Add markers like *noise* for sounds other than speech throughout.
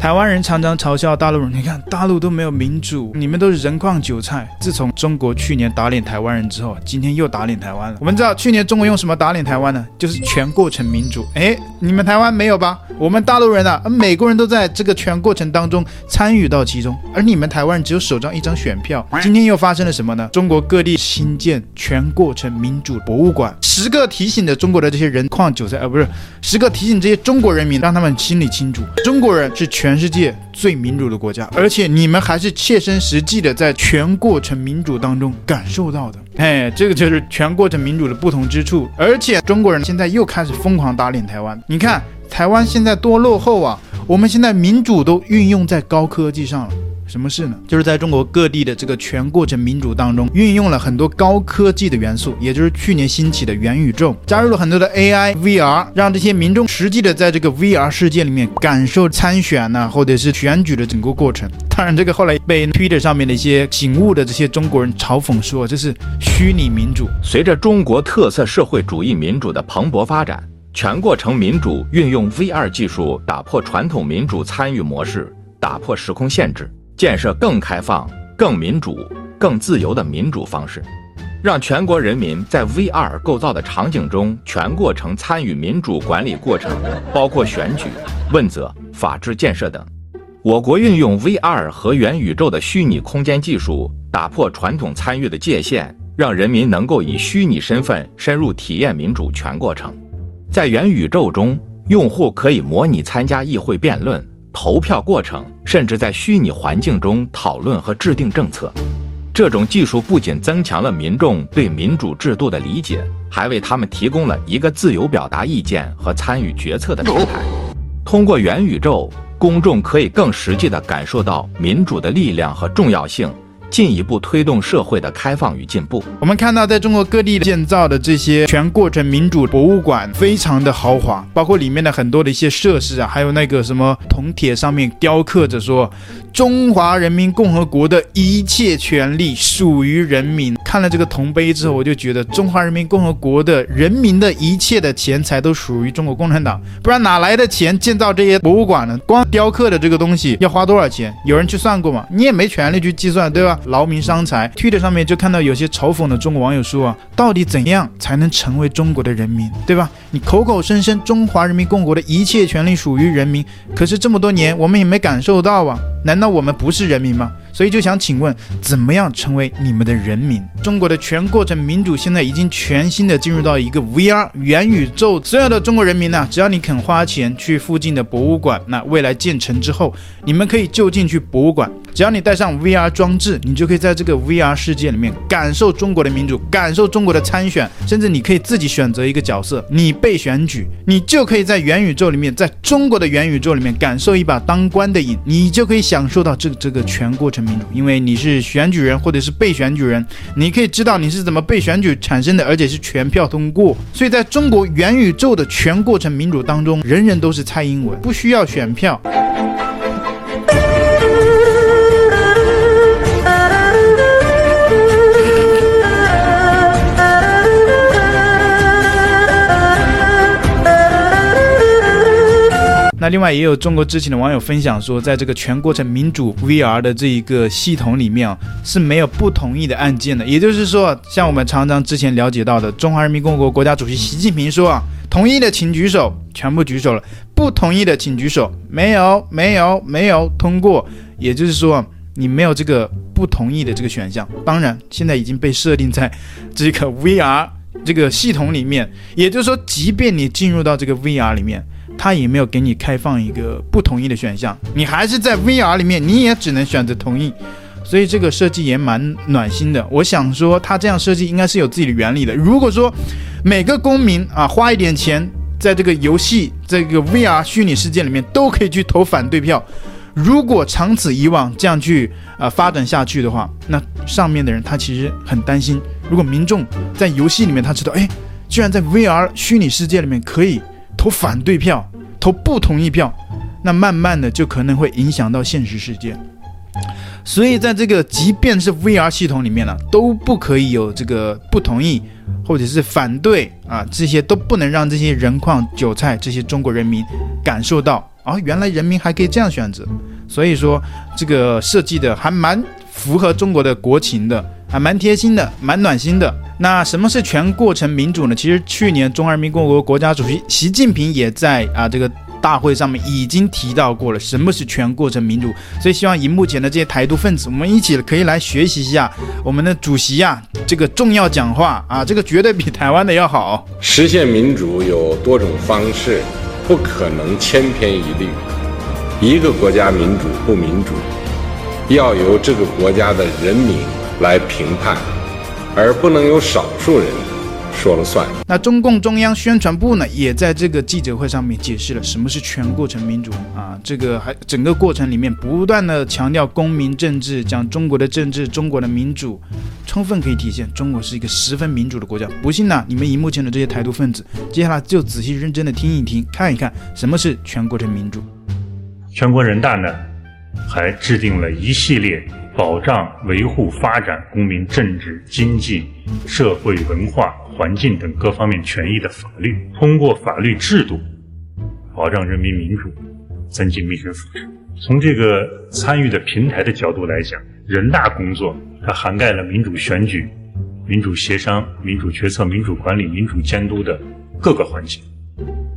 台湾人常常嘲笑大陆人，你看大陆都没有民主，你们都是人矿韭菜。自从中国去年打脸台湾人之后，今天又打脸台湾了。我们知道去年中国用什么打脸台湾呢？就是全过程民主。哎，你们台湾没有吧？我们大陆人啊，美国人都在这个全过程当中参与到其中，而你们台湾人只有手上一张选票。今天又发生了什么呢？中国各地新建全过程民主博物馆，时刻提醒着中国的这些人矿韭菜，而、呃、不是时刻提醒这些中国人民，让他们心里清楚，中国人是全。全世界最民主的国家，而且你们还是切身实际的在全过程民主当中感受到的。哎，这个就是全过程民主的不同之处。而且中国人现在又开始疯狂打脸台湾。你看台湾现在多落后啊！我们现在民主都运用在高科技上了。什么事呢？就是在中国各地的这个全过程民主当中，运用了很多高科技的元素，也就是去年兴起的元宇宙，加入了很多的 AI、VR，让这些民众实际的在这个 VR 世界里面感受参选呐、或者是选举的整个过程。当然，这个后来被 Twitter 上面的一些醒悟的这些中国人嘲讽说，这是虚拟民主。随着中国特色社会主义民主的蓬勃发展，全过程民主运用 VR 技术，打破传统民主参与模式，打破时空限制。建设更开放、更民主、更自由的民主方式，让全国人民在 VR 构造的场景中全过程参与民主管理过程，包括选举、问责、法治建设等。我国运用 VR 和元宇宙的虚拟空间技术，打破传统参与的界限，让人民能够以虚拟身份深入体验民主全过程。在元宇宙中，用户可以模拟参加议会辩论。投票过程，甚至在虚拟环境中讨论和制定政策，这种技术不仅增强了民众对民主制度的理解，还为他们提供了一个自由表达意见和参与决策的平台。通过元宇宙，公众可以更实际地感受到民主的力量和重要性。进一步推动社会的开放与进步。我们看到，在中国各地建造的这些全过程民主博物馆，非常的豪华，包括里面的很多的一些设施啊，还有那个什么铜铁上面雕刻着说。中华人民共和国的一切权利属于人民。看了这个铜碑之后，我就觉得中华人民共和国的人民的一切的钱财都属于中国共产党，不然哪来的钱建造这些博物馆呢？光雕刻的这个东西要花多少钱？有人去算过吗？你也没权利去计算，对吧？劳民伤财。Twitter 上面就看到有些嘲讽的中国网友说啊，到底怎样才能成为中国的人民，对吧？你口口声声中华人民共和国的一切权利属于人民，可是这么多年我们也没感受到啊。难道我们不是人民吗？所以就想请问，怎么样成为你们的人民？中国的全过程民主现在已经全新的进入到一个 VR 元宇宙。所有的中国人民呢，只要你肯花钱去附近的博物馆，那未来建成之后，你们可以就近去博物馆。只要你带上 VR 装置，你就可以在这个 VR 世界里面感受中国的民主，感受中国的参选，甚至你可以自己选择一个角色，你被选举，你就可以在元宇宙里面，在中国的元宇宙里面感受一把当官的瘾，你就可以享受到这个这个全过程民主，因为你是选举人或者是被选举人，你可以知道你是怎么被选举产生的，而且是全票通过。所以在中国元宇宙的全过程民主当中，人人都是蔡英文，不需要选票。那另外也有中国知情的网友分享说，在这个全过程民主 VR 的这一个系统里面啊，是没有不同意的按键的。也就是说，像我们常常之前了解到的，中华人民共和国国家主席习近平说啊，同意的请举手，全部举手了；不同意的请举手，没有，没有，没有通过。也就是说，你没有这个不同意的这个选项。当然，现在已经被设定在这个 VR 这个系统里面。也就是说，即便你进入到这个 VR 里面。他也没有给你开放一个不同意的选项，你还是在 VR 里面，你也只能选择同意，所以这个设计也蛮暖心的。我想说，他这样设计应该是有自己的原理的。如果说每个公民啊花一点钱，在这个游戏这个 VR 虚拟世界里面都可以去投反对票，如果长此以往这样去啊发展下去的话，那上面的人他其实很担心，如果民众在游戏里面他知道，哎，居然在 VR 虚拟世界里面可以。投反对票，投不同意票，那慢慢的就可能会影响到现实世界。所以在这个即便是 VR 系统里面呢，都不可以有这个不同意或者是反对啊，这些都不能让这些人矿韭菜这些中国人民感受到啊，原来人民还可以这样选择，所以说这个设计的还蛮符合中国的国情的，还蛮贴心的，蛮暖心的。那什么是全过程民主呢？其实去年中华人民共和国国家主席习近平也在啊这个大会上面已经提到过了，什么是全过程民主。所以希望荧幕前的这些台独分子，我们一起可以来学习一下我们的主席呀、啊，这个重要讲话啊，这个绝对比台湾的要好。实现民主有多种方式，不可能千篇一律。一个国家民主不民主，要由这个国家的人民来评判。而不能由少数人说了算。那中共中央宣传部呢，也在这个记者会上面解释了什么是全过程民主啊。这个还整个过程里面不断的强调公民政治，讲中国的政治，中国的民主，充分可以体现中国是一个十分民主的国家。不信呢，你们荧幕前的这些台独分子，接下来就仔细认真的听一听，看一看什么是全过程民主。全国人大呢，还制定了一系列。保障、维护、发展公民政治、经济、社会、文化、环境等各方面权益的法律，通过法律制度保障人民民主，增进民生福祉。从这个参与的平台的角度来讲，人大工作它涵盖了民主选举、民主协商、民主决策、民主管理、民主监督的各个环节。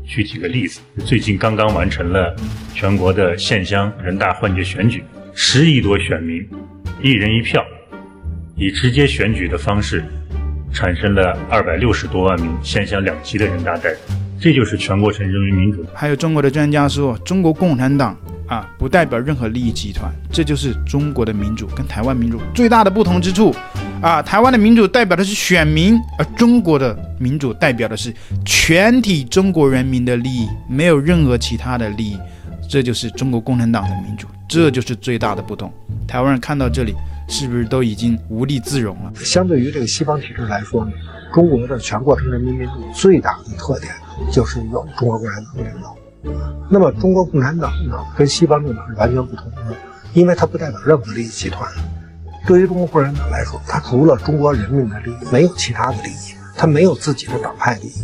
举几个例子，最近刚刚完成了全国的县乡人大换届选举，十亿多选民。一人一票，以直接选举的方式，产生了二百六十多万名县乡两级的人大代表，这就是全过程人民民主。还有中国的专家说，中国共产党啊，不代表任何利益集团，这就是中国的民主跟台湾民主最大的不同之处啊。台湾的民主代表的是选民，而中国的民主代表的是全体中国人民的利益，没有任何其他的利益。这就是中国共产党的民主，这就是最大的不同。台湾人看到这里，是不是都已经无地自容了？相对于这个西方体制来说呢，中国的全过程人民民主最大的特点就是有中国共产党领导。那么中国共产党呢，跟西方政党是完全不同的，因为它不代表任何利益集团。对于中国共产党来说，它除了中国人民的利益，没有其他的利益，它没有自己的党派利益。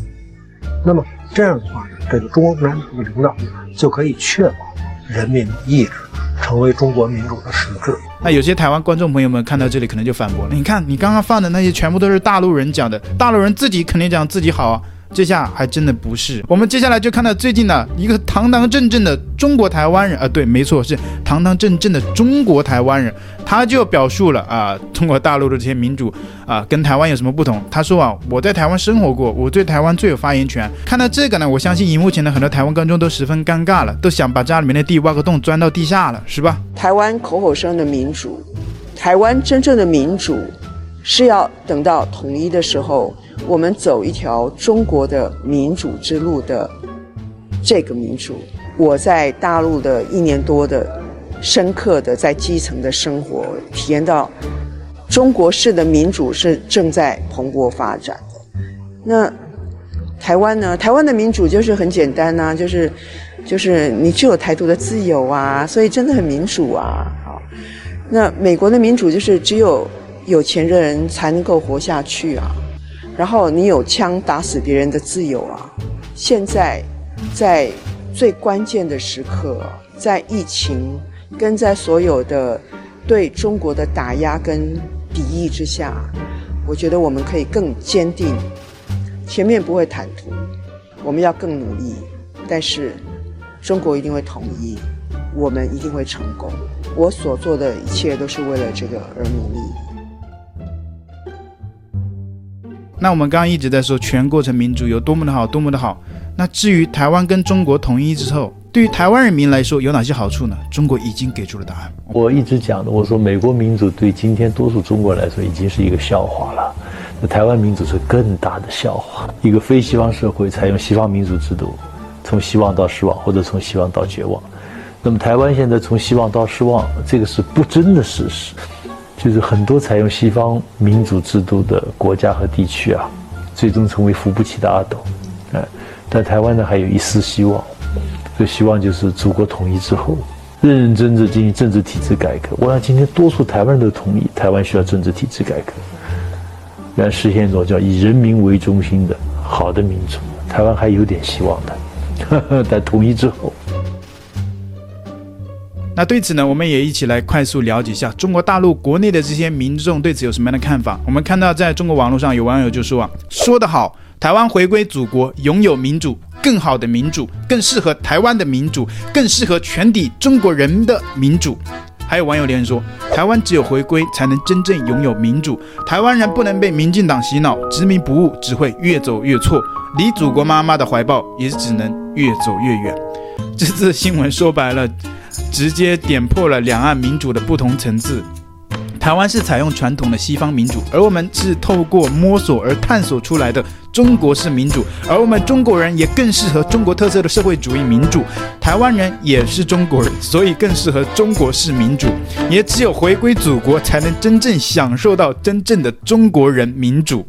那么这样的话呢，这个中国共产党的领导就可以确保人民意志成为中国民主的实质。那有些台湾观众朋友们看到这里，可能就反驳了：你看，你刚刚放的那些全部都是大陆人讲的，大陆人自己肯定讲自己好啊。这下还真的不是。我们接下来就看到最近的一个堂堂正正的中国台湾人啊，对，没错，是堂堂正正的中国台湾人，他就表述了啊，中国大陆的这些民主啊，跟台湾有什么不同？他说啊，我在台湾生活过，我对台湾最有发言权。看到这个呢，我相信荧幕前的很多台湾观众都十分尴尬了，都想把家里面的地挖个洞钻到地下了，是吧？台湾口口声的民主，台湾真正的民主是要等到统一的时候。我们走一条中国的民主之路的这个民主，我在大陆的一年多的深刻的在基层的生活，体验到中国式的民主是正在蓬勃发展的。那台湾呢？台湾的民主就是很简单呐、就是就是你具有台独的自由啊，所以真的很民主啊。好，那美国的民主就是只有有钱的人才能够活下去啊。然后你有枪打死别人的自由啊！现在在最关键的时刻，在疫情跟在所有的对中国的打压跟敌意之下，我觉得我们可以更坚定。前面不会坦途，我们要更努力。但是中国一定会统一，我们一定会成功。我所做的一切都是为了这个而努力。那我们刚刚一直在说全过程民主有多么的好，多么的好。那至于台湾跟中国统一之后，对于台湾人民来说有哪些好处呢？中国已经给出了答案。我一直讲的，我说美国民主对今天多数中国来说已经是一个笑话了。那台湾民主是更大的笑话。一个非西方社会采用西方民主制度，从希望到失望，或者从希望到绝望。那么台湾现在从希望到失望，这个是不争的事实。就是很多采用西方民主制度的国家和地区啊，最终成为扶不起的阿斗，哎，但台湾呢还有一丝希望，这希望就是祖国统一之后，认认真真进行政治体制改革。我想今天多数台湾人都同意，台湾需要政治体制改革，来实现一种叫以人民为中心的好的民主。台湾还有点希望的，呵呵，在统一之后。那对此呢，我们也一起来快速了解一下中国大陆国内的这些民众对此有什么样的看法。我们看到，在中国网络上有网友就说啊，说得好，台湾回归祖国，拥有民主，更好的民主，更适合台湾的民主，更适合全体中国人的民主。还有网友留言说，台湾只有回归才能真正拥有民主，台湾人不能被民进党洗脑，执迷不悟，只会越走越错，离祖国妈妈的怀抱也只能越走越远。*laughs* 这次新闻说白了。直接点破了两岸民主的不同层次。台湾是采用传统的西方民主，而我们是透过摸索而探索出来的。中国式民主，而我们中国人也更适合中国特色的社会主义民主。台湾人也是中国人，所以更适合中国式民主。也只有回归祖国，才能真正享受到真正的中国人民主。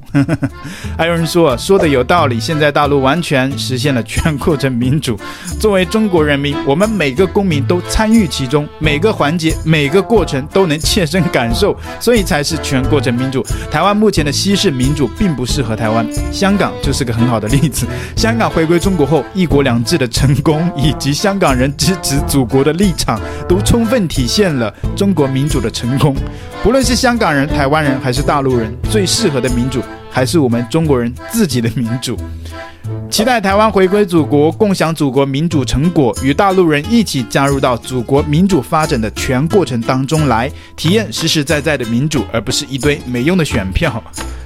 还 *laughs* 有人说，说的有道理。现在大陆完全实现了全过程民主。作为中国人民，我们每个公民都参与其中，每个环节、每个过程都能切身感受，所以才是全过程民主。台湾目前的西式民主并不适合台湾。相香港就是个很好的例子。香港回归中国后，一国两制的成功，以及香港人支持祖国的立场，都充分体现了中国民主的成功。不论是香港人、台湾人还是大陆人，最适合的民主还是我们中国人自己的民主。期待台湾回归祖国，共享祖国民主成果，与大陆人一起加入到祖国民主发展的全过程当中来，体验实实在在的民主，而不是一堆没用的选票。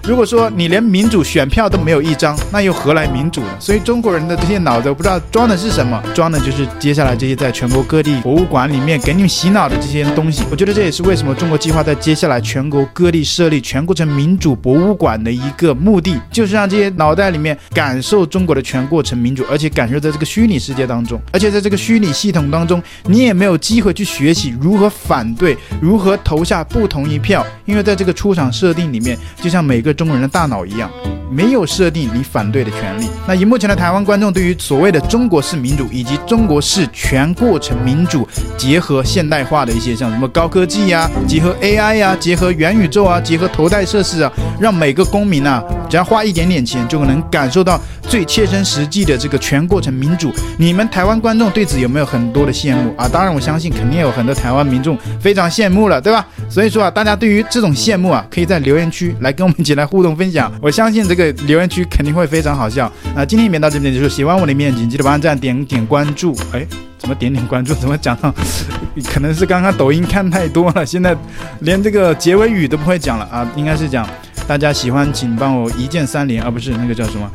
如果说你连民主选票都没有一张，那又何来民主呢？所以中国人的这些脑子，我不知道装的是什么，装的就是接下来这些在全国各地博物馆里面给你们洗脑的这些东西。我觉得这也是为什么中国计划在接下来全国各地设立全过程民主博物馆的一个目的，就是让这些脑袋里面感受中国的全过程民主，而且感受在这个虚拟世界当中，而且在这个虚拟系统当中，你也没有机会去学习如何反对，如何投下不同一票，因为在这个出厂设定里面，就像每个。中国人的大脑一样，没有设定你反对的权利。那以目前的台湾观众对于所谓的中国式民主以及中国式全过程民主结合现代化的一些，像什么高科技呀、结合 AI 呀、结合元宇宙啊，结合头戴设施啊，让每个公民啊，只要花一点点钱就能感受到最切身实际的这个全过程民主。你们台湾观众对此有没有很多的羡慕啊？当然，我相信肯定有很多台湾民众非常羡慕了，对吧？所以说啊，大家对于这种羡慕啊，可以在留言区来跟我们一起来。互动分享，我相信这个留言区肯定会非常好笑。那今天影片到这边结束，喜欢我的影片，请记得帮赞、点点关注。哎，怎么点点关注？怎么讲到？*laughs* 可能是刚刚抖音看太多了，现在连这个结尾语都不会讲了啊！应该是讲大家喜欢，请帮我一键三连，而、啊、不是那个叫什么？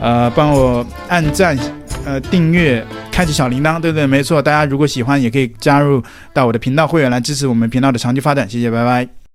呃，帮我按赞、呃订阅、开启小铃铛，对不对？没错，大家如果喜欢，也可以加入到我的频道会员来支持我们频道的长期发展。谢谢，拜拜。